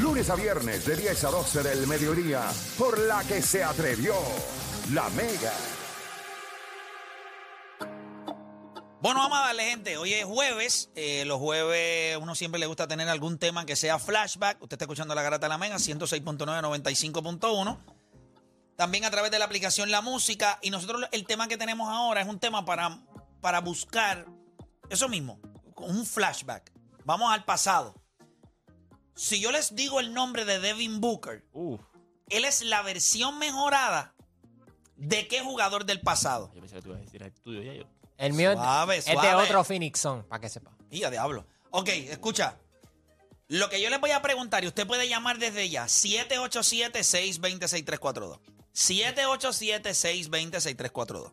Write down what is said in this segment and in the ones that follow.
Lunes a viernes de 10 a 12 del mediodía, por la que se atrevió La Mega. Bueno, vamos a darle, gente. Hoy es jueves. Eh, los jueves uno siempre le gusta tener algún tema que sea flashback. Usted está escuchando la garata de la Mega, 106.9, 95.1. También a través de la aplicación La Música. Y nosotros el tema que tenemos ahora es un tema para, para buscar eso mismo, un flashback. Vamos al pasado. Si yo les digo el nombre de Devin Booker, Uf, él es la versión mejorada de qué jugador del pasado. yo pensé que tú ibas a decir el tuyo ya yo. El mío es- Suave, es de otro Phoenix Sun, para que sepa. Y a diablo. Ok, escucha. Lo que yo les voy a preguntar, y usted puede llamar desde ya, 787-620-6342. 787-620-6342.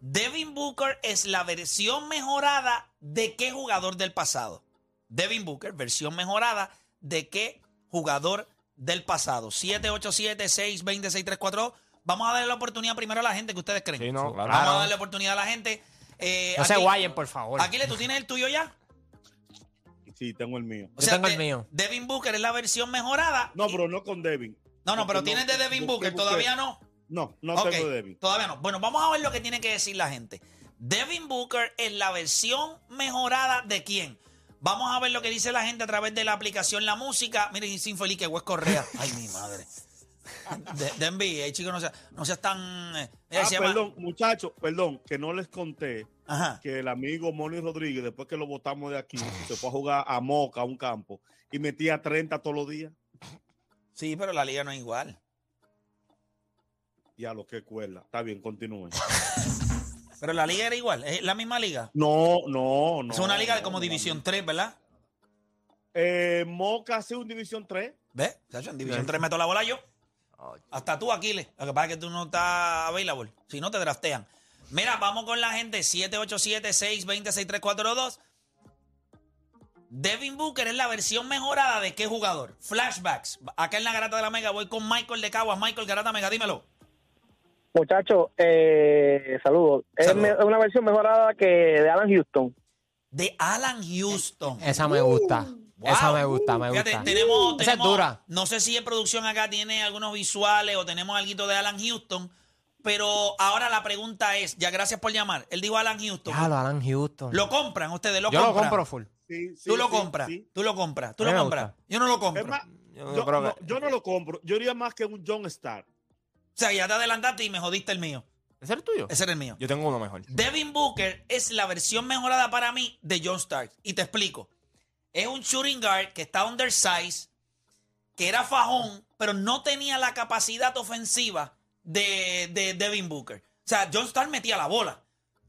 Devin Booker es la versión mejorada de qué jugador del pasado. Devin Booker, versión mejorada de qué jugador del pasado. 787-620-6342. Vamos a darle la oportunidad primero a la gente que ustedes creen. Sí, no, claro. Vamos a darle oportunidad a la gente. Eh, No se aquí- guayen, por favor. Aquile, ¿tú tienes el tuyo ya? Sí, tengo el mío. Yo tengo el de- mío. Devin Booker es la versión mejorada. No, y- pero no con Devin. no, no, pero tienes de Devin Booker, busqué- todavía no. No, no tengo Devin. Todavía no. Bueno, vamos a ver lo que tiene que decir la gente. Devin Booker es la versión mejorada de quién. Vamos a ver lo que dice la gente a través de la aplicación La Música. Miren, sin feliz que Wes Correa. Ay, mi madre. De, de NBA, chicos, no seas no seas tan. eh, Ah, se perdón, muchachos, perdón, que no les conté Ajá. que el amigo Moni Rodríguez, después que lo botamos de aquí, se fue a jugar a Moca, a un campo, y metía 30 todos los días. Sí, pero la liga no es igual. Y a lo que cuela. Está bien, continúen. Pero la liga era igual. Es la misma liga. No, no, no. es una liga no, como no, División no. 3, ¿verdad? Eh, Moca hace un División 3. ¿Ves? En División 3 meto la bola yo. Hasta tú, Aquiles. Lo que pasa es que tú no estás available. Si no, te draftean. Mira, vamos con la gente. 787-620-6342. Devin Booker es la versión mejorada de qué jugador. Flashbacks. Acá en la Garata de la Mega voy con Michael de Caguas. Michael Garata Mega, dímelo. Muchachos, eh, saludos. Es una versión mejorada que de Alan Houston. De Alan Houston. Esa me gusta. Wow. Esa me gusta, me Fíjate, gusta. tenemos, Esa es dura. No sé si en producción acá tiene algunos visuales o tenemos algo de Alan Houston, pero ahora la pregunta es, ya gracias por llamar, él dijo Alan Houston. Ya, lo Alan Houston. ¿Lo compran ustedes? ¿Lo Yo lo compro full. Sí, sí, Tú lo sí, compras, sí. tú lo compras, tú lo compras. gusta. Yo no lo compro. Es más, Yo, yo, creo no, que. yo no lo compro. Yo diría más que un John Star. O sea, ya te adelantaste y me jodiste el mío. ¿Ese es el tuyo? Ese era el mío. Yo tengo uno mejor. Devin Booker es la versión mejorada para mí de John Stark. Y te explico. Es un shooting guard que está undersized, que era fajón, pero no tenía la capacidad ofensiva de, de Devin Booker. O sea, John Stark metía la bola.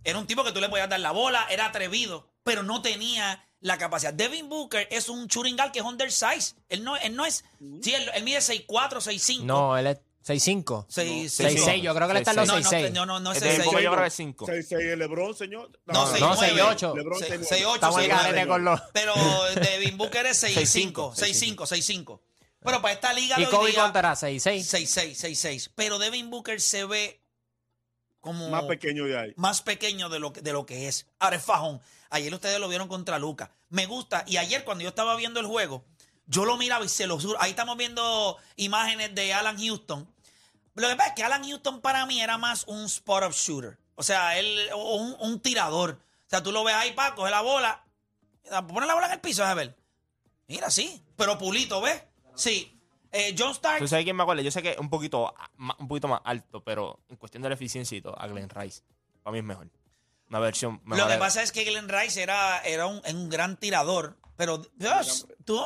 Era un tipo que tú le podías dar la bola, era atrevido, pero no tenía la capacidad. Devin Booker es un shooting guard que es undersized. Él no, él no es... Sí, él, él mide 6'4", 6'5". No, él es 6'5. Seis- No, seis- 6'6. Yo creo que él está en los No, no, 6'6. no, no, no es Este, 6'6". porque yo creo que es 5. 6-6 el LeBron, señor. No, seis- 6'9". no, seis, ocho. LeBron Seis- 6'9". 6'8", Estamos en 6'9". garete con los... Pero Devin Booker es 6'5, 6'5, 6'5, 6'5. Pero para esta liga ¿Y Kobe era? 6'6. 6'6, 6'6. Pero Devin Booker se ve como Más pequeño de ahí. más pequeño de lo, que, de lo que es. Ahora es fajón. Ayer ustedes lo vieron contra Luca. Me gusta. Y ayer cuando yo estaba viendo el juego, yo lo miraba y se lo juro. Ahí estamos viendo imágenes de Alan Houston. Lo que pasa es que Alan Houston para mí era más un spot-up shooter. O sea, él, o un, tirador. O sea, tú lo ves ahí, pa, coge la bola, pone la bola en el piso, a ver. Mira, sí. Pero pulito, ¿ves? Sí. Eh, John Stark. ¿Tú sabes quién me acuerda? Yo sé que un poquito, un poquito más alto, pero en cuestión de la eficiencia todo, a Glenn Rice. Para mí es mejor. Una versión Lo que pasa es que Glenn Rice era, era un, un gran tirador, pero Dios, tú,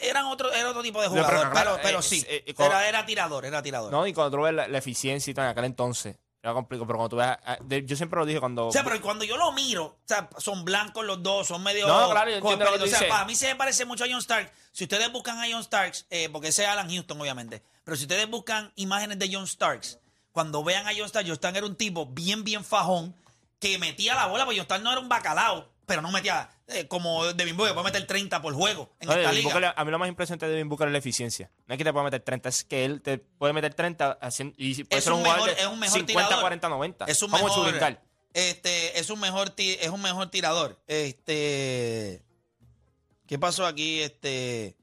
eran otro, era otro tipo de No, pero jugador, pero, eh, sí, eh, eh, era, era tirador, era tirador. No, y cuando tú ves la, la eficiencia y todo en aquel entonces, era complicado. Pero cuando tú ves. a- de- yo siempre lo dije cuando. O sea, pero cuando yo lo miro, o sea, son blancos los dos, son medio. No, claro, yo entiendo lo que tú O sea, para mí se me parece mucho a John Stark. Si ustedes buscan a John Starks, eh, porque ese es Alan Houston, obviamente, pero si ustedes buscan imágenes de John Starks, cuando vean a John Stark, John Stark era un tipo bien, bien fajón, que metía la bola, porque John Stark no era un bacalao, pero no metía eh, como Devin Booker, puede meter 30 por juego en No, esta liga. Booker, a mí lo más impresionante de Devin Booker es la eficiencia. No es que te pueda meter 30, es que él te puede meter 30 haciendo, y puede Es ser un, jugador mejor- de es un mejor 50, tirador. 40, 90. Es un mejor, este, es un mejor, es un mejor tirador. Este, ¿qué pasó aquí? Este,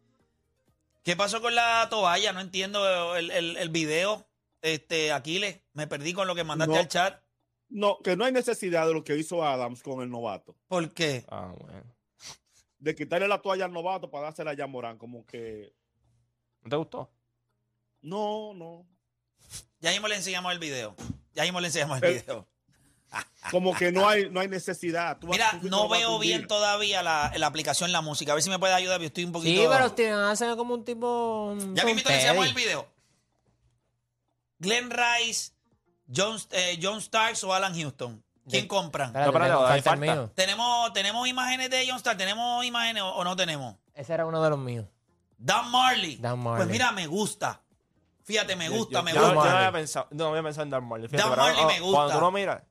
¿Qué pasó con la toalla? No entiendo el, el- el video. Este, Aquiles, me perdí con lo que mandaste No. al chat. No, que no hay necesidad de lo que hizo Adams con el novato. ¿Por qué? Ah, bueno. De quitarle la toalla al novato para dársela a Jan Morán. Como que. ¿No te gustó? No, no. Ya mismo le enseñamos el video. Ya mismo le enseñamos el Pero- video. Como que no hay, no hay necesidad. Tú Mira, no veo bien todavía la, la aplicación La Música. A ver si me puede ayudar, estoy un poquito... Sí, pero Steven hace como un tipo. Ya mismo le enseñamos el video. Glenn Rice, John, eh, John Starks o Alan Houston. ¿Quién De- compran? Espérate, No, espérate, tengo- hay falta el falta. mío. ¿Tenemos, ¿Tenemos imágenes de John Starks? ¿Tenemos imágenes o, o no tenemos? Ese era uno de los míos. Dan Marley. Dan Marley. Pues mira, me gusta. Fíjate, me gusta, Yo- me yo, gusta. yo no había pensado, no había pensado en Dan Marley. fíjate, Dan pero Marley ahora- me Cuando gusta. tú lo miras,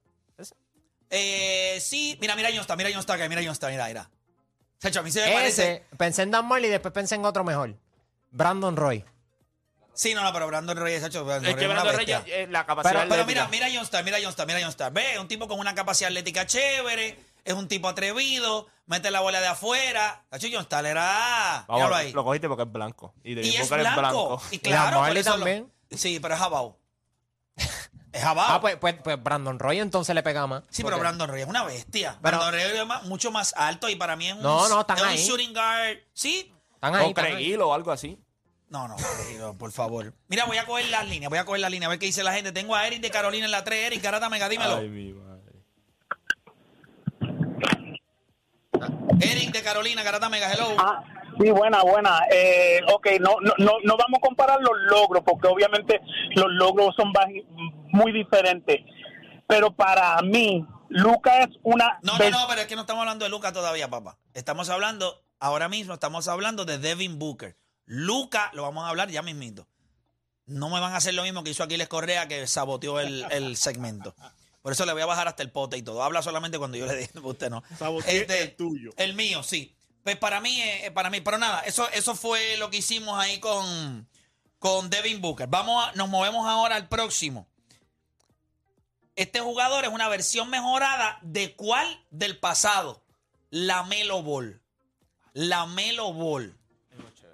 Eh, sí, mira, mira John Starks, mira John Starks, mira John Starks, mira, mira. Chacho, a mí se me parece... Ese, pensé en Dan Marley y después pensé en otro mejor. Brandon Roy. Sí, no, no, pero Brandon Reyes, Brandon es que Brandon. Reyes, eh, la capacidad Pero- mira, mira John Star, mira John Star, mira John Star. Ve, es un tipo con una capacidad atlética chévere, es un tipo atrevido, mete la bola de afuera. Cacho, John Star era. Vamos, ahí. lo cogiste porque es blanco. Y, de Y es blanco. Y Y claro, por eso lo- también. Sí, pero es jabao. Es jabao. Ah, pues, pues, pues Brandon Roy entonces le pega más. sí, pero Brandon Reyes es una bestia. Pero- Brandon Reyes es más- mucho más alto y para mí es un, No, no, están es un shooting guard. Sí. Están ahí. O Hill o algo así. No, no, por favor. Mira, voy a coger las líneas, voy a coger las líneas, a ver qué dice la gente. Tengo a Eric de Carolina en la 3. Eric, Garata Mega, dímelo. Ay, mi madre. Eric de Carolina, Garata Mega, hello. Ah, sí, buena, buena. Eh, ok, no, no, no, no vamos a comparar los logros, porque obviamente los logros son muy diferentes. Pero para mí, Luca es una... No, no, no, pero es que no estamos hablando de Luca todavía, papá. Estamos hablando, ahora mismo estamos hablando de Devin Booker. Luca, lo vamos a hablar ya mismito. No me van a hacer lo mismo que hizo Aquiles Correa, que saboteó el, el segmento. Por eso le voy a bajar hasta el pote y todo. Habla solamente cuando yo le diga, usted no. Saboteé Este, el tuyo. El mío, sí. Pues para mí, eh, para mí, pero nada, eso, eso fue lo que hicimos ahí con, con Devin Booker. Vamos a, nos movemos ahora al próximo. Este jugador es una versión mejorada de cuál del pasado. La Melo Ball. La Melo Ball.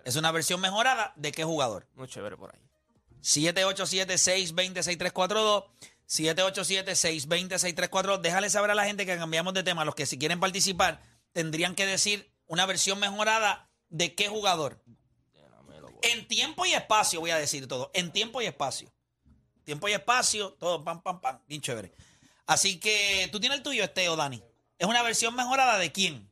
Es una versión mejorada de qué jugador. Muy chévere por ahí. 787-620-6342. 787-620-6342. Déjale saber a la gente que cambiamos de tema. Los que si quieren participar tendrían que decir una versión mejorada de qué jugador. En tiempo y espacio voy a decir todo. En tiempo y espacio. Tiempo y espacio, todo pam, pam, pam. Bien chévere. Así que tú tienes el tuyo, este o Dani. ¿Es una versión mejorada de quién?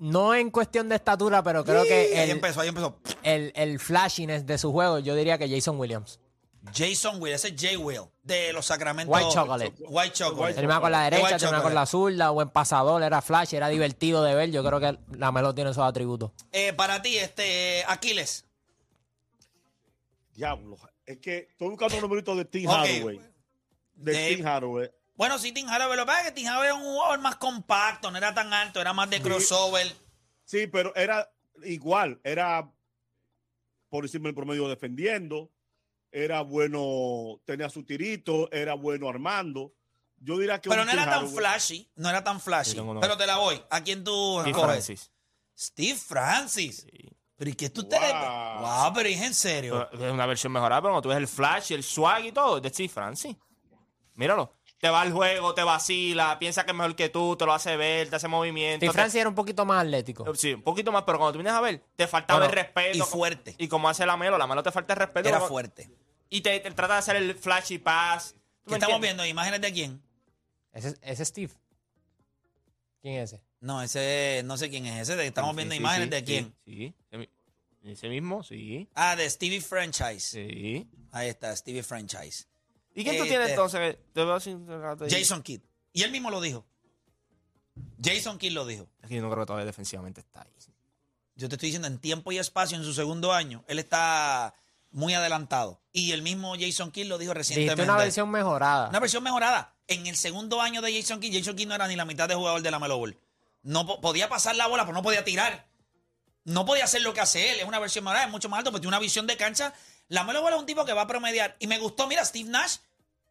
No en cuestión de estatura, pero creo que ahí el, empezó, ahí empezó. el, el flashiness de su juego, yo diría que Jason Williams. Jason Will, ese es Jay Will, de los Sacramento. White Chocolate. White Chocolate. Terminaba con la derecha, terminaba con la zurda, buen pasador, era flash, era divertido de ver. Yo creo que la Melo tiene esos atributos. Eh, para ti, este Aquiles. Diablo. Es que estoy buscando un numerito de Tim Ok. Hardaway. De De- Tim Hardaway. Bueno, sí, Tim Hardaway, lo que pasa es que Tim Hardaway es un jugador más compacto, no era tan alto, era más de crossover. Sí, pero era igual. Era por encima del promedio defendiendo. Era bueno, tenía su tirito, era bueno armando. Yo diría que Pero no era tan flashy, no era tan flashy. Uno. Pero te la voy. ¿A quién tú Steve escoges? Francis. Steve Francis. Sí. Pero ¿y qué tú te le... Wow. Pero es en serio. Pero Es una versión mejorada, pero cuando tú ves el flash y el swag y todo, es de Steve Francis. Míralo. Te va al juego, te vacila, piensa que es mejor que tú, te lo hace ver, te hace movimiento. Steve te- Francis era un poquito más atlético. Sí, un poquito más, pero cuando tú vienes a ver, te faltaba Bueno, el respeto. y fuerte. Y como hace la Melo, la Melo te falta el respeto. Era como- fuerte. Y te, te trata de hacer el flashy pass. ¿Tú ¿Qué estamos entiendes? viendo? ¿Imágenes de quién? Ese, ese es Steve. ¿Quién es ese? No, ese, no sé quién es ese. de- Estamos Sí, viendo sí, imágenes sí, de sí, quién. Sí, ese mismo, sí. Ah, de Stevie Franchise. Sí. Ahí está, Stevie Franchise. ¿Y quién tú Este- tienes entonces? Te veo sin- Jason Kidd. Y él mismo lo dijo. Jason Kidd lo dijo. Es que yo no creo que todavía defensivamente está ahí. Yo te estoy diciendo, en tiempo y espacio, en su segundo año, él está muy adelantado. Y el mismo Jason Kidd lo dijo recientemente. Dijiste una versión mejorada. Una versión mejorada. En el segundo año de Jason Kidd, Jason Kidd no era ni la mitad de jugador de la Melo Ball. No po- podía pasar la bola, pero no podía tirar. No podía hacer lo que hace él. Es una versión mejorada, es mucho más alto, pero tiene una visión de cancha. La Melo Ball es un tipo que va a promediar. Y me gustó, mira, Steve Nash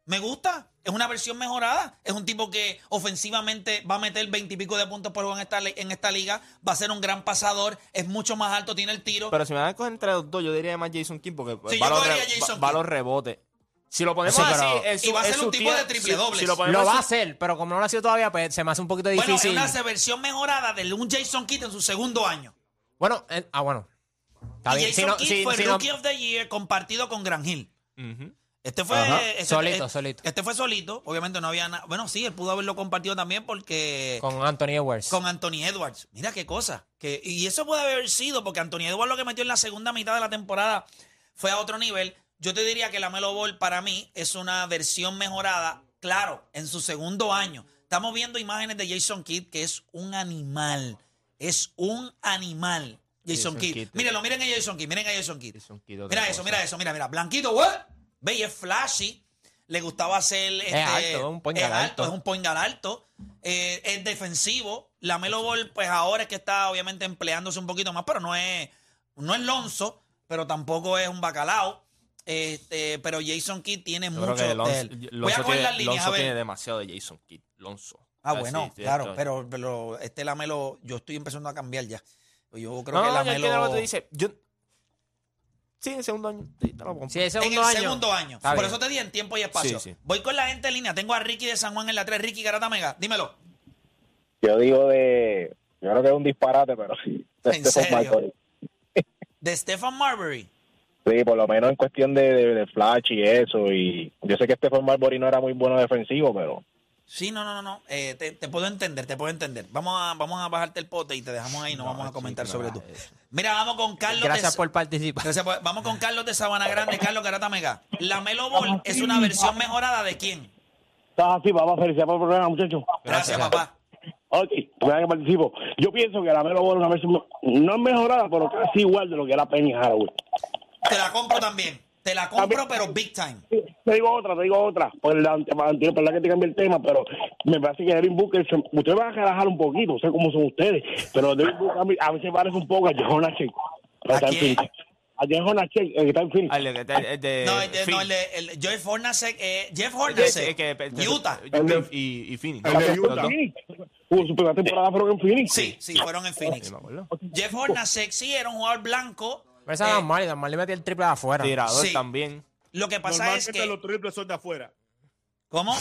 Me gusta. Es una versión mejorada. Es un tipo que ofensivamente va a meter veintipico de puntos por juego en esta, en esta liga. Va a ser un gran pasador. Es mucho más alto, tiene el tiro. Pero si me dan a coger entre los dos, yo diría más Jason King porque Sí, va, yo los Jason va- va los rebotes. Si lo ponemos Sí, así, pero- es su, Y va a ser un tipo de triple si-. Si lo va a hacer, pero como no lo ha sido todavía, pues se me hace un poquito bueno, difícil. es una versión mejorada de un Jason Kidd en su segundo año. Bueno, eh, ah, bueno. Está y bien. Jason Si no- Kidd si- fue si no- Rookie of the Year compartido con Gran Hill. Ujú. Este fue Ajá. este- Solito, este- solito. Este fue solito. Obviamente no había nada. Bueno, sí, él pudo haberlo compartido también porque con, con Anthony Edwards. Anthony Edwards. Mira qué cosa. Que, y eso puede haber sido porque Anthony Edwards lo que metió en la segunda mitad de la temporada fue a otro nivel. Yo te diría que la Melo Ball para mí es una versión mejorada, claro, en su segundo año. Estamos viendo imágenes de Jason Kidd que es un animal. Es un animal. Jason, Jason Kidd. Kidd. Mírenlo, miren a Jason Kidd, miren a Jason Kidd. Jason Kidd, otra Mira eso, mira eso, mira, mira. Blanquito, what? Ve, y es flashy. Le gustaba hacer. Este, alto, es un point es alto, alto. es un point guard alto. eh, es defensivo. La Melo Ball, pues ahora es que está obviamente empleándose un poquito más, pero no es, no es Lonzo, pero tampoco es un bacalao. Este, pero Jason Kidd tiene Yo mucho de Lonzo, él. Voy a coger las líneas, Lonzo a ver. tiene demasiado de Jason Kidd. Lonzo. Ah, bueno, sí, claro, pero, pero este Lamelo, yo estoy empezando a cambiar ya. Yo creo No, que no, ya Lamelo. entiendo lo que tú dices. Yo... Sí, en segundo año. Sí, te lo pongo. Sí, el En segundo el año. segundo año. Está Por bien. eso te di en tiempo y espacio. Sí, sí. Voy con la gente en línea. Tengo a Ricky de San Juan en la 3. Ricky Garata Mega. Dímelo. Yo digo de. Yo creo que es un disparate, pero sí. de ¿En Stephen serio? Marbury. De Stephen Marbury. Sí, por lo menos en cuestión de, de, de flash y eso. Y yo sé que Stephen Marbury no era muy bueno defensivo, pero. Sí, no, no, no. no. Eh, te, te puedo entender, te puedo entender. Vamos a, vamos a bajarte el pote y te dejamos ahí. No, vamos a comentar sobre no tú. Mira, vamos con Carlos. Gracias de, por participar. Gracias por- Vamos con Carlos de Sabana Grande. Carlos Garata Mega. La Melo Ball es una versión mejorada de quién? Está así, vamos a felicidad por el programa, muchachos. Gracias, Gracias. papá. Ok, vean que participo. Yo pienso que la Melo Ball es una versión, no es mejorada, pero casi igual de lo que era Penny Haraway. Te la compro también. Te la compro, pero big time. Te digo otra, te digo otra. Por la perdón que te cambié el tema, pero me parece que Devin Booker, se- ustedes van a relajar un poquito, sé cómo son ustedes, pero Devin Booker a mí, a mí se parece un poco a Jeff Hornacek. ¿A Está en quién? A Jeff Hornacek, el que está en Phoenix. Ah, el de- el de- No, el, de- no, el, de- el- Jeff Hornacek, eh, Jeff de- Hornacek, de- Utah. el de- Y, y Phoenix. El de Utah. Hubo su primera temporada fueron en Phoenix. Sí, sí, fueron en acuerdo. Jeff Hornacek sí era un jugador blanco. Pero esa Eh, es normal, y normal le metí el triple de afuera. Tirador Sí. también. Lo que pasa es Normalmente que... los triples son de afuera. ¿Cómo?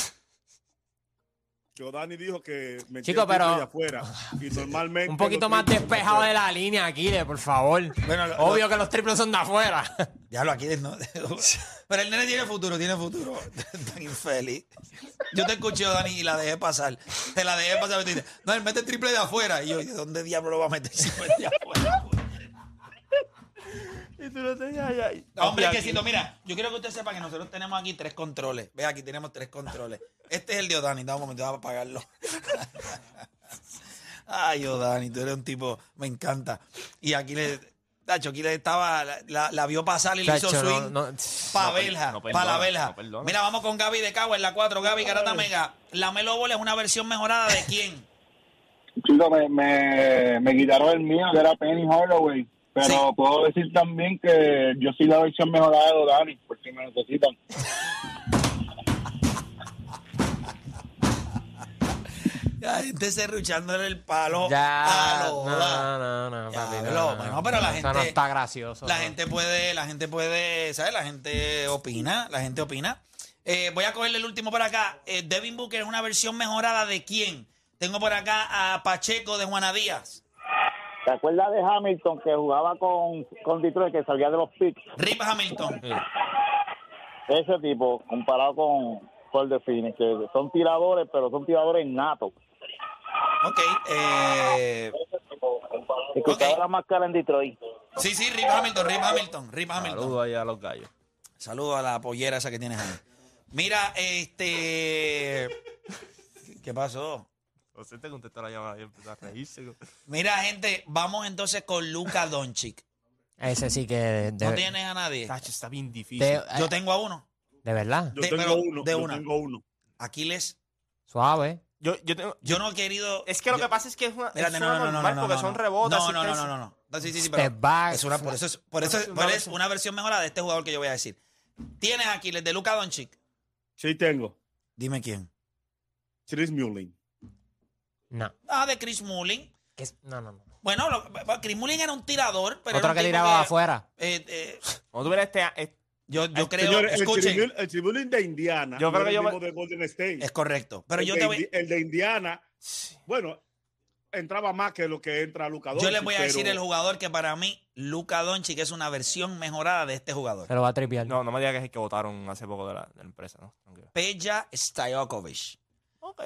Yo Dani dijo que me Chico, pero- de afuera. Y normalmente Un poquito los más triples son despejado de afuera. la línea, Aquiles, por favor. Bueno, lo- Obvio que los triples son de afuera. Ya lo aquí no. Pero el nene tiene futuro, tiene futuro. Tan infeliz. Yo te escuché, Dani, y la dejé pasar. Te la dejé pasar. y te dice, No, él mete el triple de afuera. Y yo, ¿de dónde diablo lo va a meter si no es de afuera? Y tú lo tenías allá. Hombre, que si mira, yo quiero que usted sepa que nosotros tenemos aquí tres controles. Ve, aquí tenemos tres controles. Este es el de Odani, dame un momento, vamos a apagarlo. Ay, Odani, tú eres un tipo, me encanta. Y aquí le, Tacho, aquí le estaba, la, la- la vio pasar y le hizo no- swing. no- Pa' No per- verja, no pa' la verja. no perdona. Mira, vamos con Gaby de Cagua en la 4. Gaby Garata Mega. La Melo Ball es una versión mejorada de quién? Chico, me, me, me quitaron el mío, que era Penny Hardaway. Pero Sí. puedo decir también que yo soy la versión mejorada de Dani, por si me necesitan. La gente serruchándole el palo Ya. a No, no, no, Ya, papi, no, lo- no, bueno, pero la Eso no gente- está gracioso. La no. gente puede, la gente puede, ¿sabes? La gente opina, la gente opina. Eh, voy a cogerle el último por acá. Eh, Devin Booker es una versión mejorada de quién? Tengo por acá a Pacheco de Juana Díaz. ¿Te acuerdas de Hamilton que jugaba con, con Detroit, que salía de los picks? Rip Hamilton. Ese tipo, comparado con Paul de Phoenix, que son tiradores, pero son tiradores natos. Ok. eh, que usaba la máscara en Detroit. sí, sí, Rip Hamilton, Rip Hamilton, Rip Hamilton. Saludos ahí a los gallos. Saludos a la pollera esa que tienes ahí. Mira, este... ¿Qué pasó? José te contestó la llamada y empezó a reírse. Mira, gente, vamos entonces con Luka Doncic. Ese sí que. De, ¿No tienes a nadie? Tacho, está bien difícil. de- Yo tengo a uno. de verdad. Yo De- tengo pero uno. de yo una. tengo uno. Aquiles, Suave. Yo, yo tengo, yo no he querido... es que lo yo- que pasa es que es una, Espérate, es no, una no, no, no, normal no, porque no, son no. rebotes. No, no, no, asistencias. no, no, no. No, Sí, sí, sí, Step pero back. es una, por eso es, por eso es, Una por eso es versión. una versión mejorada de este jugador que yo voy a decir. Tienes Aquiles de Luka Doncic. Sí tengo. Dime quién. Chris Mullin. No. Ah, de Chris Mullin. Que es- no, no, no. Bueno, lo- Chris Mullin era un tirador, pero Otro era un que tipo tiraba afuera. eh, eh, Cuando tú ves este, este- yo, yo El creo, señor- el escuchen, Chris Mullin- el Mullin de Indiana. Yo creo que yo me- mismo de Golden State. es correcto. Pero el, yo de te voy, Indi- el de Indiana, bueno, entraba más que lo que entra Luca yo les voy a Doncic, decir pero- el jugador que para mí, Luka Doncic es una versión mejorada de este jugador. Se lo va a tripear. no, no me digas que es el que votaron hace poco de la, de la empresa, ¿no? Tranquilo. Peja Stojakovic.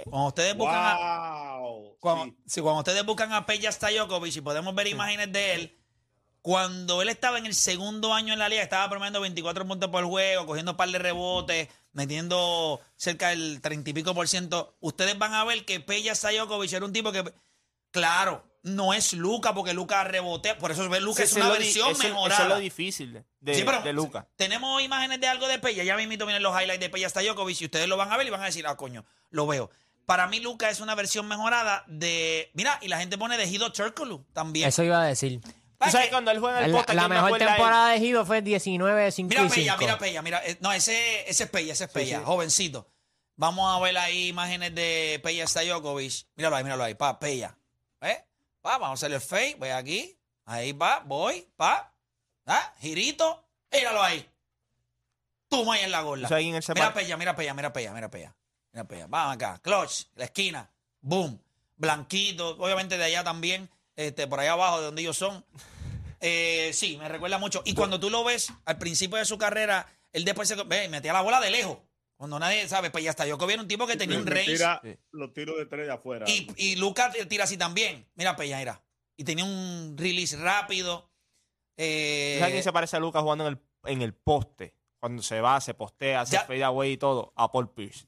Cuando ustedes buscan a. Cuando, sí. sí, cuando ustedes buscan a Peja Stajokovic y podemos ver imágenes de él, cuando él estaba en el segundo año en la liga, estaba promediando 24 puntos por juego, cogiendo un par de rebotes, metiendo cerca del 30 y pico por ciento, ustedes van a ver que Peja Stajokovic era un tipo que, claro, no es Luca, porque Luca rebotea, por eso Luca es una lo versión eso- mejorada. Eso es lo difícil de, de, Sí, pero de Luca. Tenemos imágenes de algo de Pella. Ya mismito vienen los highlights de Pella Stajokovic y ustedes lo van a ver y van a decir, ah, coño, lo veo. Para mí, Luca es una versión mejorada de. Mira, y la gente pone de Hido Turkoglu también. Eso iba a decir. Tú ¿Para sabes cuando él juega en el La, poste, la ¿quién me mejor temporada de Gido fue 19, 5 Mira Pella, 5. mira Pella, mira. eh, No, ese, ese es Pella, ese es Pella, jovencito. Vamos a ver ahí imágenes de Pella Stajokovic. Míralo ahí, míralo ahí, pa, Pella. ¿Eh? Pa, vamos a hacerle el fake, voy aquí. Ahí va, voy, pa. ¿Ah? Girito, míralo ahí. Toma ahí en la gorla. ¿Tú sabes quién él se Mira Pella, mira Pella, mira Pella, mira Pella. Mira Pella. Vamos acá. Clutch, la esquina. Boom. Blanquito. Obviamente de allá también. Este, por allá abajo de donde ellos son. Eh, sí, me recuerda mucho. Y cuando tú lo ves al principio de su carrera, él después se ve, metía la bola de lejos. Cuando nadie sabe, pues ya está. Yo que un tipo que tenía un range. tira los tiros de tres de afuera. Y, y Lucas tira así también. Mira, Pella, mira. Y tenía un release rápido. Eh, ¿Tú sabes quién se parece a Luca jugando en el, en el poste? Cuando se va, se postea, hace Ya. fade away y todo, a Paul Pierce.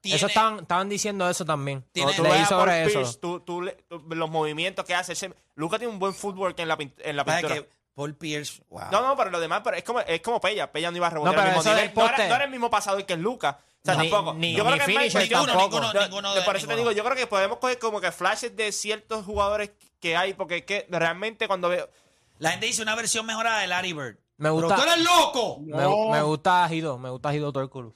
tiene- Eso estaban, estaban diciendo eso también. Tiene- tú Leí ves a Paul sobre Pierce, eso. tú- tú le- tú- los movimientos que hace. ese- Luca tiene un buen footwork en la, en la ¿sabes pintura. que Paul Pierce, wow. No, no, pero lo demás, pero es como, es como Pella. Pella no iba a rebotear No, al pero mismo eso nivel. del No era, poste- no era el mismo pasador que el Luca. O sea, Ni- tampoco. ni- yo ni creo que finisher Mike- ninguno, tampoco. ninguno, Yo- ninguno yo de- por eso te digo, yo creo que podemos coger como que flashes de ciertos jugadores que hay, porque es que realmente cuando veo. La gente dice una versión mejorada de Larry Bird. Me gusta. ¡Pero tú eres loco! Me, No. me gusta Gido, me gusta Gido Torculu.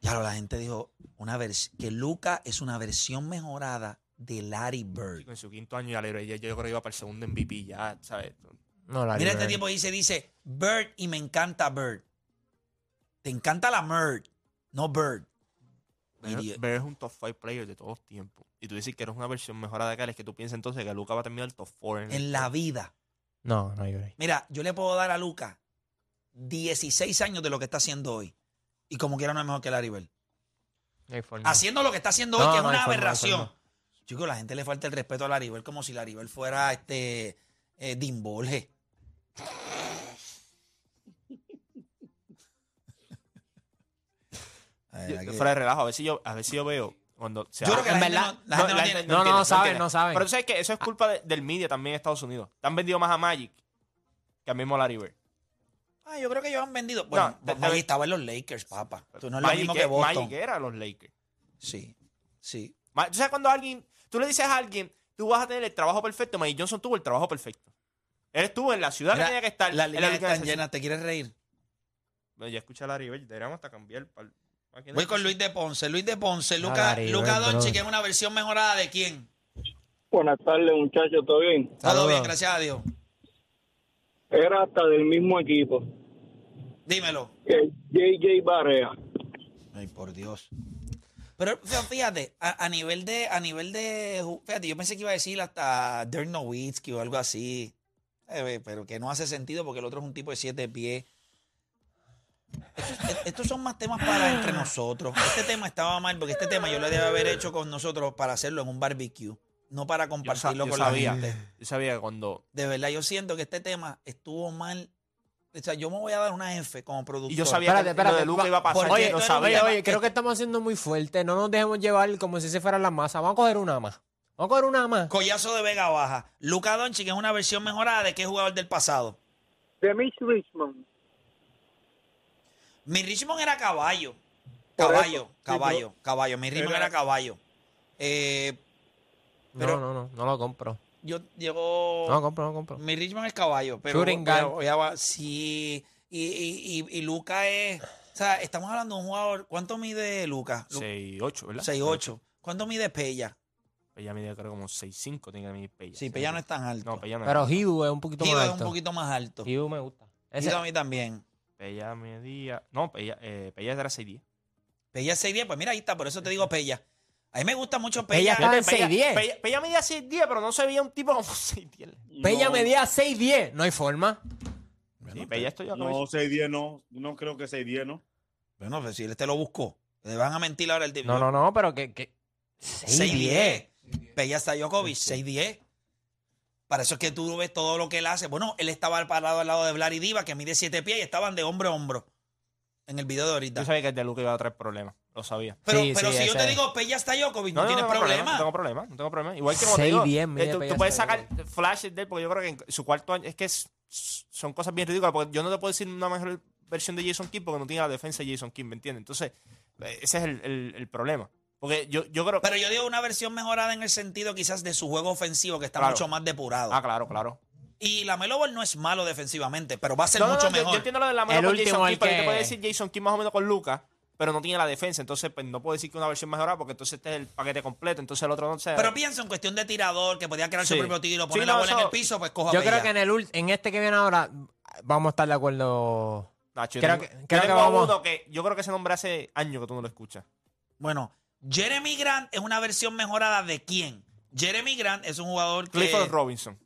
Ya la gente dijo una que Luca es una versión mejorada de Larry Bird. En su quinto año ya, le- ya- yo creo que iba para el segundo MVP, ya, ¿sabes? No, la Mira este Bird. tipo dice, dice, Bird y me encanta Bird. Te encanta la Bird, no Bird. Ver es un top 5 player de todos tiempos. Y tú dices que eres una versión mejorada de es que tú piensas entonces que Luca va a terminar el top 4 en, En la vida. No, no hay break. Mira, yo le puedo dar a Luca 16 años de lo que está haciendo hoy. Y como quiera no es mejor que Larry Bird. No. Haciendo lo que está haciendo hoy, No, que es no una forma, no hay aberración. Chicos, la gente le falta el respeto a Larry Bird como si Larry Bird fuera este eh, Yo- Fuera de relajo, a ver si yo, a ver si yo veo cuando se Yo creo que En verdad, no, la gente no la tiene- gente no, no, entiende, saben, no saben. Pero tú sabes que eso es culpa de- del media también en Estados Unidos. Te han vendido más a Magic que al mismo Larry Bird. Ah, yo creo que ellos han vendido. Bueno, te- te- Magic estaba en los Lakers, papá. Tú no es lo Magic, mismo que- que Boston. Magic era los Lakers. Sí, sí. ¿Tú sabes cuando alguien, tú le dices a alguien, tú vas a tener el trabajo perfecto? Magic Johnson tuvo el trabajo perfecto. Él estuvo en la ciudad Mira, que tenía que estar. Las líneas están llenas. ¿Te quieres reír? Bueno, ya escuché a Larry Bird, deberíamos hasta cambiar. pal- ¿a quién Voy con? Luis de Ponce. Luis de Ponce. Luca, Larry Luca Doncic bro. es una versión mejorada de quién? Buenas tardes, muchachos, ¿todo bien? Todo bien, gracias a Dios. Era hasta del mismo equipo, Dímelo. que JJ Barea. Ay, por Dios. Pero fí- fíjate, a, a nivel de, a nivel de, fíjate, yo pensé que iba a decir hasta Dirk Nowitzki o algo así, Eh, pero que no hace sentido porque el otro es un tipo de siete pies. Estos, e- estos son más temas para entre nosotros. Este tema estaba mal porque este tema yo lo debía haber hecho con nosotros para hacerlo en un barbecue, no para Yo, compartirlo yo con sabía, la gente. yo sabía que cuando... De verdad, yo siento que este tema estuvo mal. O sea, yo me voy a dar una F como productor. Y yo sabía Espérate, que espérate, lo de Luca iba a pasar. esto no Oye, sabía. oye, creo que estamos haciendo muy fuerte. No nos dejemos llevar como si se fueran las masas. Vamos a coger una más. Vamos a coger una más. Collazo de Vega Baja. Luca Doncic es una versión mejorada de qué jugador del pasado. De Mitch Richmond. Mi Richmond era caballo. Caballo, caballo, caballo. Mi Richmond era- era caballo. Eh, Pero- no, no, no, no lo compro. Yo llego. No compro, no compro. Mi Richmond es caballo. Pero, pero- ya va- sí. Y, y, y, y Luca es. O sea, estamos hablando de un jugador. ¿Cuánto mide Lucas? 6'8, ¿verdad? 6'8. ¿Cuánto mide Pella? Pella mide creo como 6'5 tiene que medir Pella. Sí, Pella no es tan alto. No, Pella no Pero es. Hidu es un poquito Hido más es alto. un poquito más alto. Hidu me gusta. Ese- Hido a mí también. Pella medía... No, Pella, eh, Pella era 6'10. Pella es 6'10. Pues mira, ahí está. Por eso te digo Pella. A mí me gusta mucho Pella Pella. está en Pella, 6'10. Pella, Pella medía 6'10, pero no se veía un tipo como 6'10. Pella No, medía 6'10. No hay forma. Sí, Pella esto ya No, 6'10 no. No creo que 6'10 no. Bueno, pues si él te lo buscó. Le van a mentir ahora el tipo. No, no, no, pero que. que 6'10. Pella está Djokovic, 6'10. Para eso es que tú ves todo lo que él hace. Bueno, él estaba parado al lado de Vlad y Diva, que mide 7 pies, y estaban de hombro a hombro. En el video de ahorita. Yo sabía que el de Luca iba a traer problemas. Lo sabía. Pero, Sí, pero sí, si yo te digo Pella está Djokovic, no, tienes problema. No tengo problema, no tengo problema. Igual que como te digo, 6'10 eh, mide tú, Pella puedes sacar flashes de él, porque yo creo que en su cuarto año, es que es- son cosas bien ridículas, porque yo no te puedo decir una mejor versión de Jason King porque no tiene la defensa de Jason King, ¿me entiendes? Entonces, eh, ese es el, el- el problema. Porque yo, yo creo Pero yo digo una versión mejorada en el sentido quizás de su juego ofensivo, que está Claro. mucho más depurado. Ah, claro, claro. Y la Melo Ball no es malo defensivamente, pero va a ser No, no, mucho no, yo- mejor. Yo, entiendo lo de la mano El con último, Jason el King, pero yo te que- puedo decir Jason King más o menos con Lucas, pero no tiene la defensa. Entonces, pues no puedo decir que una versión mejorada, porque entonces este es el paquete completo. Entonces el otro no sé. Pero piensa en cuestión de tirador, que podía crear su propio tiro, Sí, poner no, la bola en el piso, pues coja Yo creo que en el ult- en este que viene ahora vamos a estar de acuerdo. Nacho, creo tengo, que- yo creo que vamos- uno que yo creo que ese nombre hace años que tú no lo escuchas. Bueno, Jeremy Grant es una versión mejorada de quién? Jeremy Grant es un jugador que... Clifford Robinson.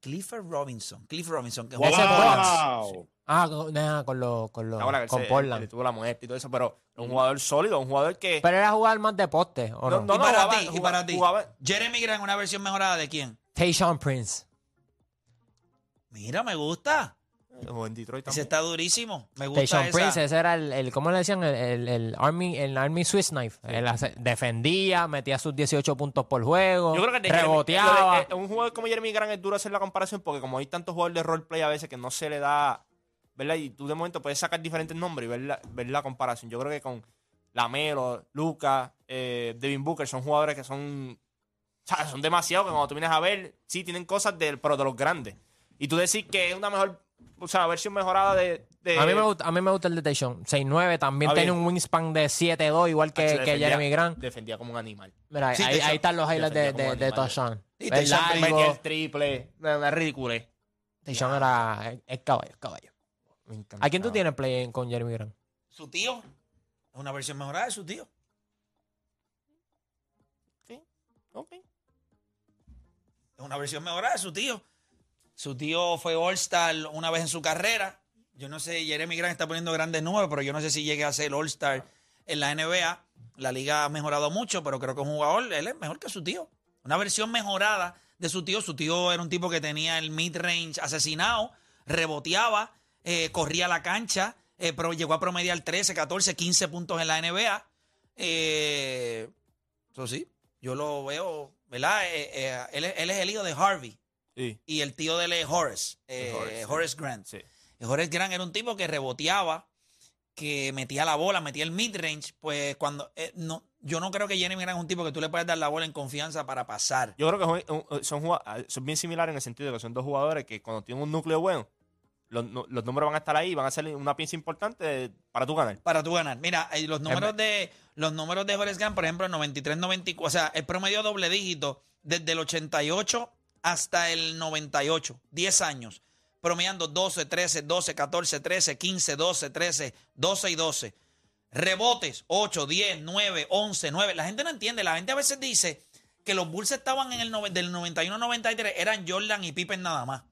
Clifford Robinson. Cliff Robinson, que. Bucks. Wow. Ah, con, nah, con los con, los- Ahora que con se- Portland. él tuvo la muerte y todo eso, pero un jugador sólido, un jugador que. Pero era jugar más de poste, ¿o no? No, y para jugaba- ti, y para ti. Jeremy Grant, una versión mejorada de quién? Tayshaun Prince. Mira, me gusta. O en Detroit Ese está durísimo. Me gusta Tayshaun esa. Prince, ese era el, el ¿cómo le decían? El, el, el Army, el Army Swiss Knife. Él hace- defendía, metía sus 18 puntos por juego, Yo creo que de Jeremy- reboteaba. lo de- eh, un jugador como Jeremy Grant es duro hacer la comparación porque como hay tantos jugadores de roleplay a veces que no se le da, ¿verdad? Y tú de momento puedes sacar diferentes nombres y ver la, ver la comparación. Yo creo que con Lamelo, Luca, eh, Devin Booker son jugadores que son, o sea, son demasiado que cuando tú vienes a ver, sí tienen cosas del, pero de los grandes. Y tú decir que es una mejor, o sea, versión mejorada de... de- a, mí me gusta, a mí me gusta el de Tayshaun. 6'9", también Ah, tiene un wingspan de 7'2", igual que, defendía- Jeremy Grant. Defendía como un animal. Mira, Sí, ahí, Tayshaun ahí están los highlights de, de, de. Tayshaun. Y El Tayshaun largo. Metía el triple, me ridiculé. Tayshaun era el, el caballo, el caballo. ¿A quién tú tienes play con Jeremy Grant? Su tío. Es una versión mejorada de su tío. Ok. Es una versión mejorada de su tío. Su tío fue All-Star una vez en su carrera. Yo no sé, Jeremy Grant está poniendo grandes números, pero yo no sé si llegue a ser All-Star en la NBA. La liga ha mejorado mucho, pero creo que es un jugador, él es mejor que su tío. Una versión mejorada de su tío. Su tío era un tipo que tenía el mid-range asesinado, reboteaba, eh, corría la cancha, eh, pero llegó a promediar 13, 14, 15 puntos en la NBA. Eh, eso sí, yo lo veo, ¿verdad? Eh, él, él es el hijo de Harvey Sí. y el tío de él es Horace, eh, Horace. Grant. Sí. Y Horace Grant era un tipo que reboteaba, que metía la bola, metía el mid-range. Pues cuando. eh, no, yo no creo que Jeremy Grant es un tipo que tú le puedes dar la bola en confianza para pasar. Yo creo que son, ah, son bien similares en el sentido de que son dos jugadores que cuando tienen un núcleo bueno, los, los números van a estar ahí van a ser una pieza importante para tú ganar. Para tú ganar. Mira, eh, los números de los números de Horace Grant, por ejemplo, el 93-94, o sea, el promedio doble dígito desde el 88 hasta el 98, 10 años, promediando 12, 13, 12, 14, 13, 15, 12, 13, 12 y 12. Rebotes, 8, 10, 9, 11, 9. La gente no entiende. La gente a veces dice que los Bulls estaban en el del 91-93, eran Jordan y Pippen nada más.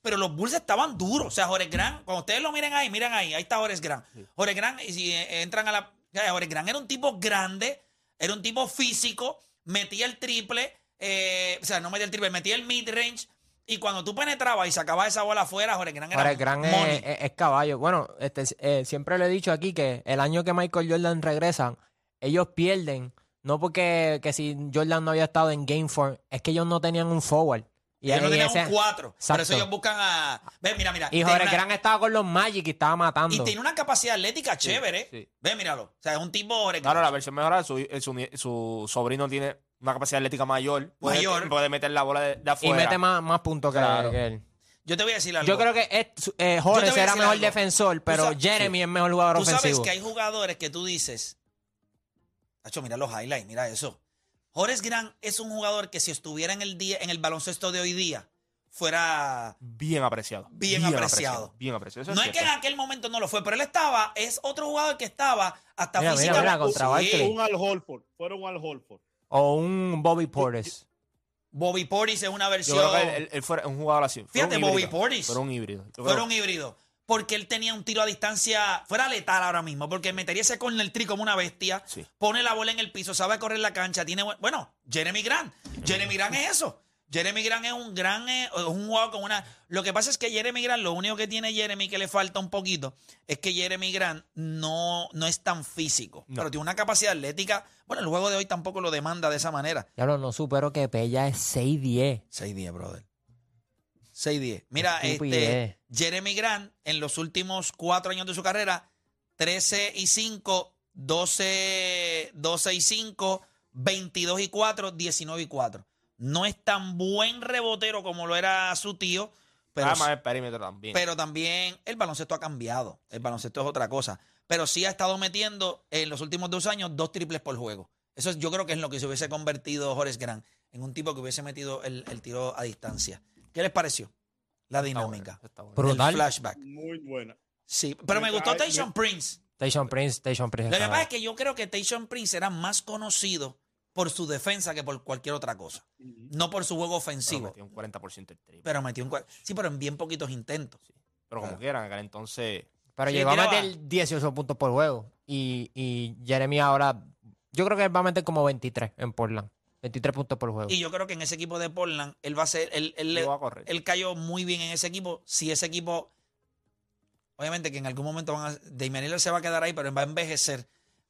Pero los Bulls estaban duros. O sea, Jorge Grant, cuando ustedes lo miren ahí, miren ahí, ahí está Jorge Grant. Jorge Grant, y si eh, entran a la. sea, Jorge Grant era un tipo grande, era un tipo físico, metía el triple, eh, o sea, no metía el triple, metía el mid-range. Y cuando tú penetrabas y sacabas esa bola afuera, Jorge Grant era el gran es, es- es caballo. Bueno, este, eh, siempre le he dicho aquí que el año que Michael Jordan regresan, ellos pierden. No porque que si Jordan no había estado en Game 4, es que ellos no tenían un forward. Y, ellos no tenían ese- un 4. Por eso ellos buscan a. Ve, mira, mira. Y Jorge una- Grant estaba con los Magic y estaba matando. Y tiene una capacidad atlética chévere. sí. Ve, míralo. O sea, es un tipo Jorge Claro, Grant. la versión mejorada, su, su sobrino tiene una capacidad atlética mayor. Puede, Mayor. Puede meter la bola de, de y afuera. mete más, más puntos que, Claro. que él. Yo te voy a decir algo. Yo creo que es, eh, Yo te voy a decir mejor algo. defensor, pero sabes- Jeremy es mejor jugador Tú sabes ofensivo. que hay jugadores que tú dices, Hacho, mira los highlights, mira eso. Horace Grant es un jugador que si estuviera en el día, en el baloncesto de hoy día, fuera Bien apreciado. Bien apreciado. Bien apreciado. Eso no es que en cierto. aquel momento no lo fue, pero él estaba, es otro jugador que estaba hasta Mira, mira, físicamente. mira, contra Sí. Barkley. Un Al Holford. Fueron un Al Holford. O un Bobby Portis. Bobby Portis es una Yo versión. creo que él, él- un jugador así. Fue Fíjate, un Bobby híbrido. Portis. Fue un híbrido. Yo fuera creo- un híbrido. Porque él tenía un tiro a distancia, fuera letal ahora mismo, porque metería ese corner tri como una bestia, Sí. pone la bola en el piso, sabe correr la cancha, tiene buen- bueno, Jeremy Grant. Jeremy Grant es eso. Jeremy Grant es un gran, eh, es un jugador con una. Lo que pasa es que Jeremy Grant, lo único que tiene Jeremy que le falta un poquito, es que Jeremy Grant no, no es tan físico, No. pero tiene una capacidad atlética. Bueno, el juego de hoy tampoco lo demanda de esa manera. Ya lo no supero que Pella es 6'10. 6-10, brother. 6-10. Mira, este, Jeremy Grant en los últimos cuatro años de su carrera, 13 y 5, 12, 12 y 5, 22 y 4, 19 y 4. No es tan buen rebotero como lo era su tío, pero, Además, el perímetro también. pero también el baloncesto ha cambiado. El baloncesto es otra cosa. Pero sí ha estado metiendo en los últimos dos años dos triples por juego. Eso es- yo creo que es en lo que se hubiese convertido Horace Grant, en un tipo que hubiese metido el, el tiro a distancia. ¿Qué les pareció? La Está dinámica. está. Brutal. El flashback. Muy buena. Sí, pero me Me gustó me- Prince. Station Prince, Station Prince. Lo que está pasa es que yo creo que Tayshaun Prince era más conocido por su defensa que por cualquier otra cosa. No por su juego Pero ofensivo. metió un 40% el triple. Pero metió un... cua- Sí, pero en bien poquitos intentos. Pero como quieran, acá entonces. Pero Sí, llegó a meter 18 puntos por juego. Y, y Jeremy ahora, yo creo que él va a meter como 23 en Portland. 23 puntos por juego. Y yo creo que en ese equipo de Portland, él va a ser... Él, él, Lo va a correr. él cayó muy bien en ese equipo. Si ese equipo... Obviamente que en algún momento van a, Damian Lillard se va a quedar ahí, pero va a envejecer.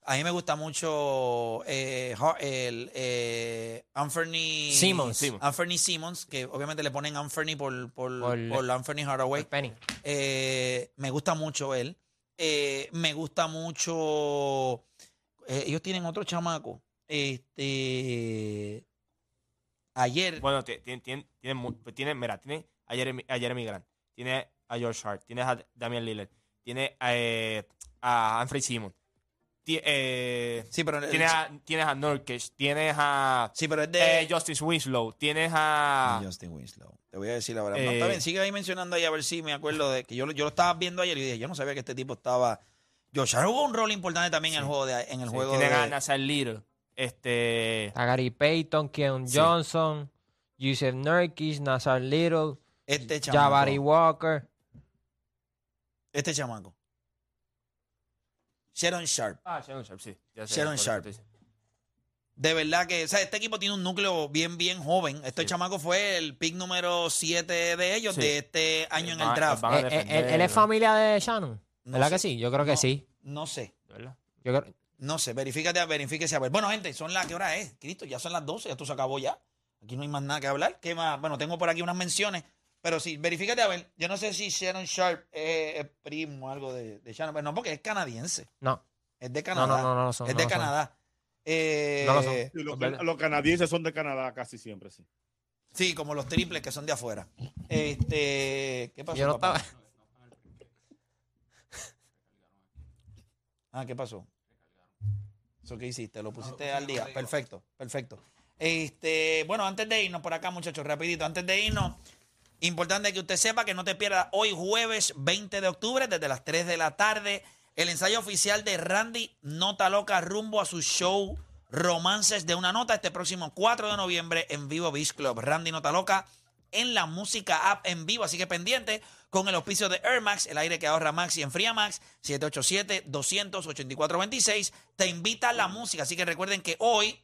A mí me gusta mucho eh, el, eh, Anthony Simmons. Simmons. Anthony Simmons, que obviamente le ponen Anthony por, por, Por- por Anthony Haraway. Penny. Eh, me gusta mucho él. Eh, me gusta mucho. eh, ellos tienen otro chamaco. Este. Ayer. Bueno, ti- tiene, tiene, tiene, mu- pues tiene- mira, tiene a Jeremy, a Jeremy Grant, tiene a George Hart, tiene a Damian Lillard, tiene eh, a Anthony Simon, ti- eh, sí, pero. tienes a, tienes a Nurkic, tienes a sí, pero es de. eh, Justice Winslow, tienes a... Justin Winslow. Te voy a decir la verdad. No, Eh, está bien, sigue ahí mencionando ahí a ver si me acuerdo de que yo, lo- yo lo estaba viendo ayer y dije, yo no sabía que este tipo estaba. Josh Hart jugó un rol importante también en el juego de en el sí, juego tienes a de, Nazar Little, este... A Gary Payton, Keon Sí. Johnson, Yusef Nurkic, Nazar Little, este chamaco. Jabari Walker. Este chamaco. Sharon Sharp. Ah, Sharon Sharp, sí. ya sé, Sharon Sharp. De verdad que, o sea, este equipo tiene un núcleo bien, bien joven. Este Sí. chamaco fue el pick número 7 de ellos Sí. de este año en el draft. Eh, eh, defender, él, él es familia de Shannon. No ¿Verdad sé. que sí? Yo creo que No. sí. No sé, ¿verdad? Yo creo- no sé. Verifícate, verifíquese a ver. Bueno, gente, son las, ¿qué hora es? Cristo, ya son las 12, ya esto se acabó ya. Aquí no hay más nada que hablar. ¿Qué más? Bueno, tengo por aquí unas menciones, pero sí, verifícate a ver. Yo no sé si Sharon Sharp es, es primo o algo de, de Shannon, pero no, porque es canadiense. No. Es de No, Canadá. no, no, no lo son. es no de lo son. Canadá. Eh, No lo son. Sí, los, canadienses son de Canadá casi siempre, sí. Sí, como los triples que son de afuera. Este, ¿qué pasó? Yo no papá? estaba. Ah, ¿qué pasó? ¿Eso qué hiciste? ¿Lo pusiste al día? Perfecto, perfecto. Este, bueno, antes de irnos por acá, muchachos, rapidito, antes de irnos, importante que usted sepa que no te pierda hoy jueves 20 de octubre, desde las 3 de la tarde, el ensayo oficial de Randy Nota Loca rumbo a su show Romances de una Nota este próximo 4 de noviembre en Vivo Beach Club. Randy Nota Loca en la música app en vivo, así que pendiente con el auspicio de Air Max, el aire que ahorra Max y enfría Max, 787-200-8426. Te invita a la música, así que recuerden que hoy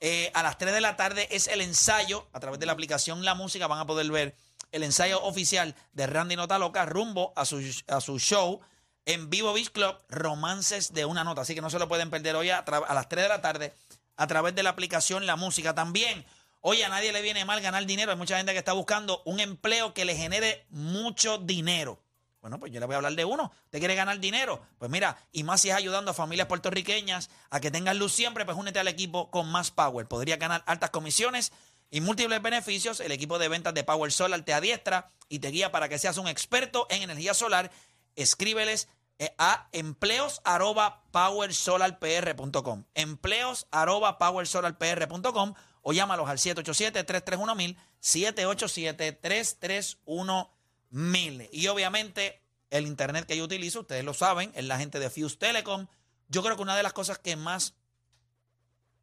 eh, a las 3 de la tarde es el ensayo. A través de la aplicación La Música van a poder ver el ensayo oficial de Randy Nota Loca rumbo a su, a su show en Vivo Beach Club, Romances de una Nota. Así que no se lo pueden perder hoy a, las 3 de la tarde a través de la aplicación La Música. También, oye, a nadie le viene mal ganar dinero. Hay mucha gente que está buscando un empleo que le genere mucho dinero. Bueno, pues yo le voy a hablar de uno. ¿Usted quiere ganar dinero? Pues mira, y más si es ayudando a familias puertorriqueñas a que tengan luz siempre, pues únete al equipo con más power. Podría ganar altas comisiones y múltiples beneficios, el equipo de ventas de Power Solar te adiestra y te guía para que seas un experto en energía solar. Escríbeles eh, a empleos arroba powersolarpr.com. Empleos arroba powersolarpr.com o llámalos al 787-331-1000, 787-331-1000. Y obviamente el internet que yo utilizo, ustedes lo saben, es la gente de Fuse Telecom. Yo creo que una de las cosas que más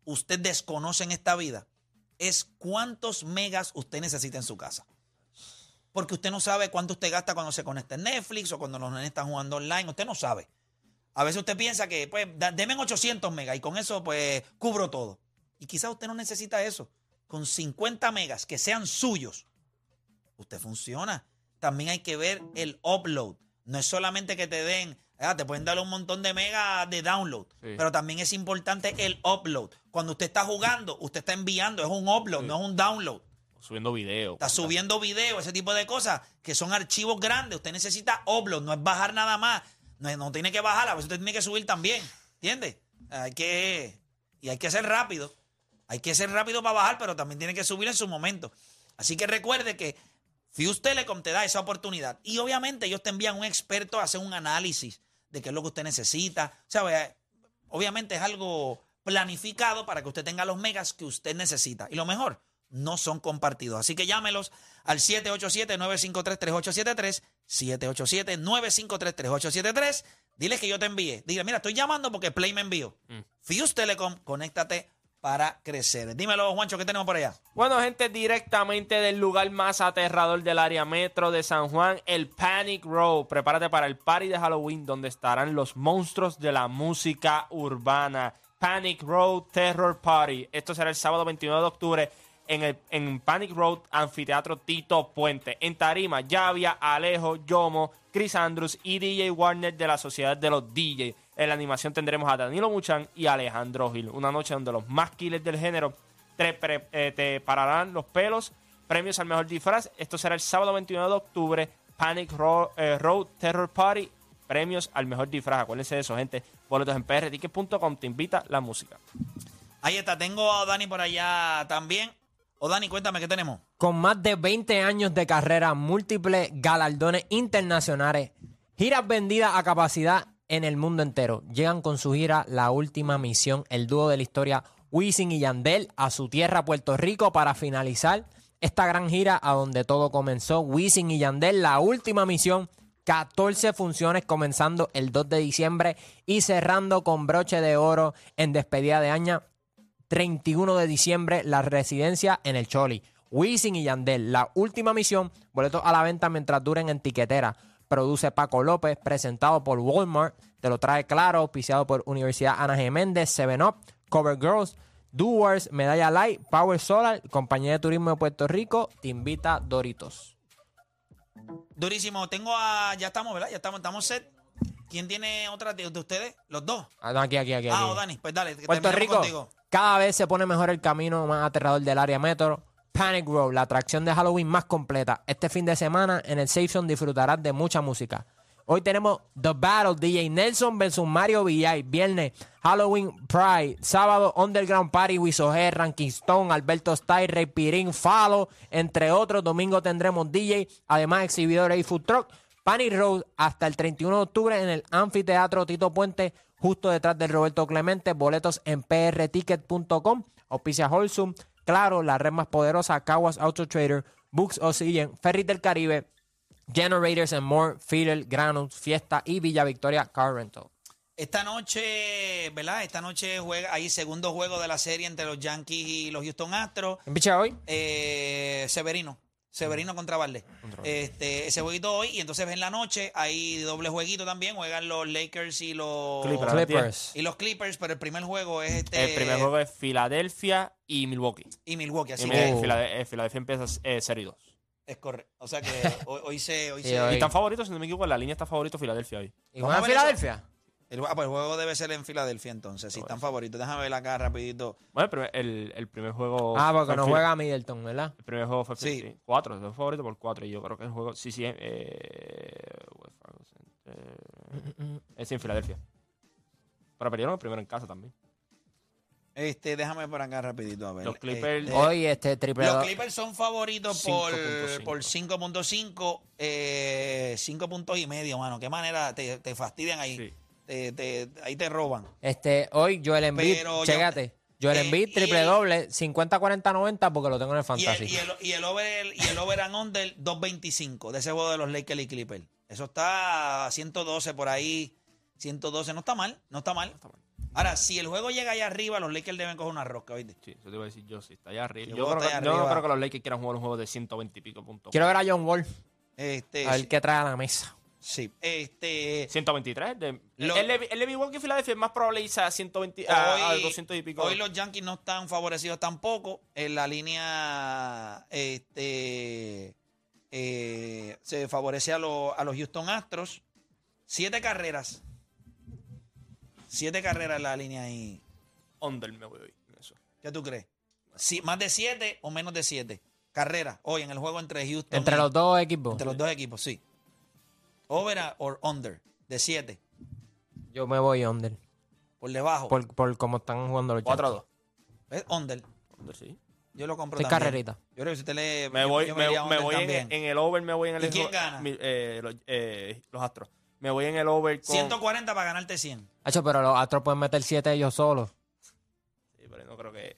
usted desconoce en esta vida es cuántos megas usted necesita en su casa. Porque usted no sabe cuánto usted gasta cuando se conecta en Netflix o cuando los nenes están jugando online. Usted no sabe. A veces usted piensa que, pues, deme 800 megas y con eso, pues, cubro todo. Y quizás usted no necesita eso. Con 50 megas que sean suyos, usted funciona. También hay que ver el upload. No es solamente que te den, ah, te pueden dar un montón de megas de download, Sí. pero también es importante el upload. Cuando usted está jugando, usted está enviando, es un upload, no es un download. Subiendo video. Está subiendo video, ese tipo de cosas, que son archivos grandes. Usted necesita upload, no es bajar nada más. No, no tiene que bajar, a veces usted tiene que subir también. ¿Entiende? Hay que. Y hay que ser rápido. Hay que ser rápido para bajar, pero también tiene que subir en su momento. Así que recuerde que Fuse Telecom te da esa oportunidad. Y obviamente ellos te envían un experto a hacer un análisis de qué es lo que usted necesita. O sea, obviamente es algo planificado para que usted tenga los megas que usted necesita. Y lo mejor, no son compartidos. Así que llámelos al 787-953-3873, 787-953-3873. Diles que yo te envíe. Dile, mira, estoy llamando porque Play me envió. Fuse Telecom, conéctate para crecer. Dímelo, Juancho, ¿qué tenemos por allá? Bueno, gente, directamente del lugar más aterrador del área metro de San Juan, el Panic Row. Prepárate para el party de Halloween donde estarán los monstruos de la música urbana. Panic Road Terror Party. Esto será el sábado 29 de octubre en el en Panic Road Anfiteatro Tito Puente. En Tarima, Yavia, Alejo, Yomo, Chris Andrews y DJ Warner de la Sociedad de los DJ. En la animación tendremos a Danilo Muchan y Alejandro Gil. Una noche donde los más killers del género te, pre- eh, te pararán los pelos. Premios al mejor disfraz. Esto será el sábado 29 de octubre. Panic eh, Road Terror Party. Premios al mejor disfraz. Acuérdense de eso, gente. Boletos en prticket.com. Te invita la música. Ahí está, tengo a Dani por allá también. O Dani, cuéntame, ¿qué tenemos? Con más de 20 años de carrera, múltiples galardones internacionales, giras vendidas a capacidad en el mundo entero. Llegan con su gira La Última Misión, el dúo de la historia Wisin y Yandel a su tierra, Puerto Rico, para finalizar esta gran gira a donde todo comenzó. Wisin y Yandel, La Última Misión, 14 funciones comenzando el 2 de diciembre y cerrando con broche de oro en despedida de año 31 de diciembre, la residencia en el Choli. Wisin y Yandel, la última misión, boletos a la venta mientras duren en tiquetera. Produce Paco López, presentado por Walmart. Te lo trae claro, auspiciado por Universidad Ana G. Méndez, Seven Up, Cover Girls, Doers, Medalla Light, Power Solar, Compañía de Turismo de Puerto Rico, te invita Doritos. Durísimo. Tengo a. Ya estamos, ¿verdad? Ya estamos, estamos set. ¿Quién tiene otra de, de ustedes? ¿Los dos? Ah, no, aquí, aquí, aquí. Ah, aquí. o Dani, pues dale. Puerto Rico, contigo. cada vez se pone mejor el camino más aterrador del área metro. Panic Row, la atracción de Halloween más completa. Este fin de semana en el Safe Zone disfrutarás de mucha música. Hoy tenemos The Battle, DJ Nelson versus Mario Villay. Viernes, Halloween Pride. Sábado, Underground Party, Wisoger, Ranking Stone, Alberto Style, Ray Pirín, Falo, entre otros. Domingo tendremos DJ, además exhibidores y food truck. Panic Road hasta el 31 de octubre en el Anfiteatro Tito Puente, justo detrás del Roberto Clemente. Boletos en prticket.com. Auspicia Holsum. Claro, la red más poderosa, Caguas Auto Trader, Books Ocean, Ferry del Caribe, Generators and More, Fidel, Granus, Fiesta y Villa Victoria Car Rental. Esta noche, ¿verdad? Esta noche juega ahí segundo juego de la serie entre los Yankees y los Houston Astros. ¿En picha hoy? Eh, Severino. Severino contra Valdés. Este, ese jueguito hoy. Y entonces en la noche hay doble jueguito también. Juegan los Lakers y los Clippers. y los Clippers. Pero el primer juego es este. El primer juego es Filadelfia y Milwaukee. Y Milwaukee. Así Y que Filade- Filadelfia empieza eh, serie 2. es correcto. O sea que hoy, hoy se. Hoy Sí, se- hoy- Y están favoritos, si no me equivoco, la línea está favorito Filadelfia hoy. ¿Y a eso. El, ah, pues el juego debe ser en Filadelfia entonces. Si están favoritos. Déjame ver acá rapidito. Bueno, el primer, el, el primer juego. Ah, porque no juega Middleton, ¿verdad? El primer juego fue Sí. sí. 4, fue favorito por 4. Y yo creo que el juego. Sí, sí. Eh, Center, es en Filadelfia. Pero perdieron el primero en casa también. Este, déjame por acá rapidito a ver. Los Clippers- Este, Hoy este triple los Clippers son favoritos por 5.5. por 5.5, eh, 5 puntos y medio, mano. Qué manera te, te fastidian ahí. Sí. Te- te- ahí te roban. Este, hoy Joel Embiid, Pero yo- chécate. Joel eh, Embiid, y triple el- doble, 50, 40, 90, porque lo tengo en el Y fantasy. el, y, el, y el over y el over and under 2.25 de ese juego de los Lakers y Clippers. Eso está a 112 por ahí. 112, no está mal, no está mal. Ahora, si el juego llega allá arriba, los Lakers deben coger una rosca, ¿oíste? Sí, eso te iba a decir yo, sí, está allá arriba. Yo, creo que, está allá yo no arriba. creo que los Lakers quieran jugar un juego de 120 y pico puntos. Quiero ver a John Wall, Este, a ver qué trae a la mesa. Sí, este 123. De, Lo- el, Milwaukee y Filadelfia es más probable irse a 120, a, a 200 y pico. Hoy los Yankees no están favorecidos tampoco. En la línea este, eh, se favorece a, los- a los Houston Astros. Siete carreras. Siete carreras en la línea ahí. Under me voy hoy eso. ¿Qué tú crees? Si, ¿Más de siete o menos de siete? Carreras hoy en el juego entre Houston Entre y- los dos equipos. entre los dos equipos, sí. Over or under, de siete. Yo me voy under. Por debajo. Por, por cómo están jugando los 4 a Yankees. 2. ¿Ves? Under. Under, sí. Yo lo compro Seis también. carreritas. Yo creo que si usted le... Me yo- voy, yo me, iría me under voy en, también. en el over, me voy en el ¿Y quién gana? mi- eh, los, eh, los Astros. Me voy en el over con. 140 para ganarte 100. Hacho, pero los Astros pueden meter siete ellos solos. Sí, pero no creo que.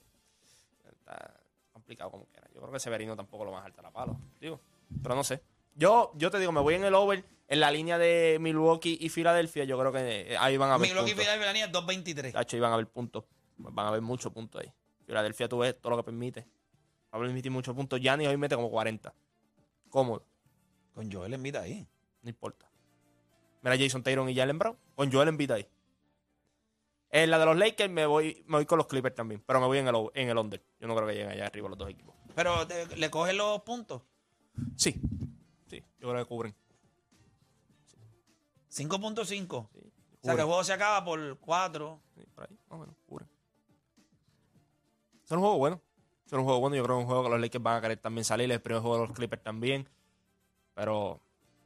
Está complicado como quiera. Yo creo que Severino tampoco lo va a dejar la palo. Digo, pero no sé. Yo, yo te digo, me voy en el over en la línea de Milwaukee y Filadelfia. Yo creo que eh, ahí van a haber Milwaukee puntos. Philadelphia la línea es 223. Hacho, ahí van a haber puntos. Van a haber muchos puntos ahí. Filadelfia, tú ves todo lo que permite. Va a permitir muchos puntos. Giannis hoy mete como 40. Cómodo. Con Joel Embiid ahí. No importa. Mira Jason Taylor y Jalen Brown. Con Joel Embiid ahí. En la de los Lakers me voy, me voy con los Clippers también. Pero me voy en el, en el under. Yo no creo que lleguen allá arriba los dos equipos. Pero te- le cogen los puntos. Sí. Sí. Yo creo que cubren. 5.5. Sí. O sea, que el juego se acaba por 4. Sí, por ahí. Más o menos. Cubren. Es un juego bueno. Es un juego bueno. Yo creo que es un juego que los Lakers van a querer también salir. El primer juego de los Clippers también. Pero,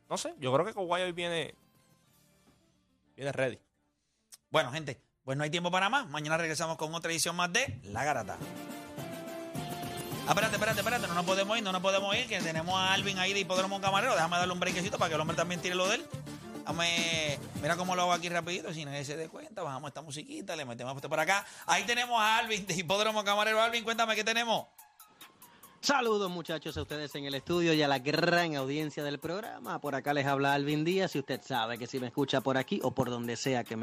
no sé. Yo creo que Kawhi hoy viene. Viene ready. Bueno, gente, pues no hay tiempo para más. Mañana regresamos con otra edición más de La Garata. Ah, espérate, espérate, espérate. No nos podemos ir, no nos podemos ir, que tenemos a Alvin ahí de Hipódromo Camarero. Déjame darle un brequecito para que el hombre también tire lo de él. Dame, mira cómo lo hago aquí rapidito, si nadie se dé cuenta. Bajamos esta musiquita, le metemos esto por acá. Ahí tenemos a Alvin de Hipódromo Camarero. Alvin, cuéntame qué tenemos. Saludos muchachos a ustedes en el estudio y a la gran audiencia del programa. Por acá les habla Alvin Díaz y usted sabe que si me escucha por aquí o por donde sea que me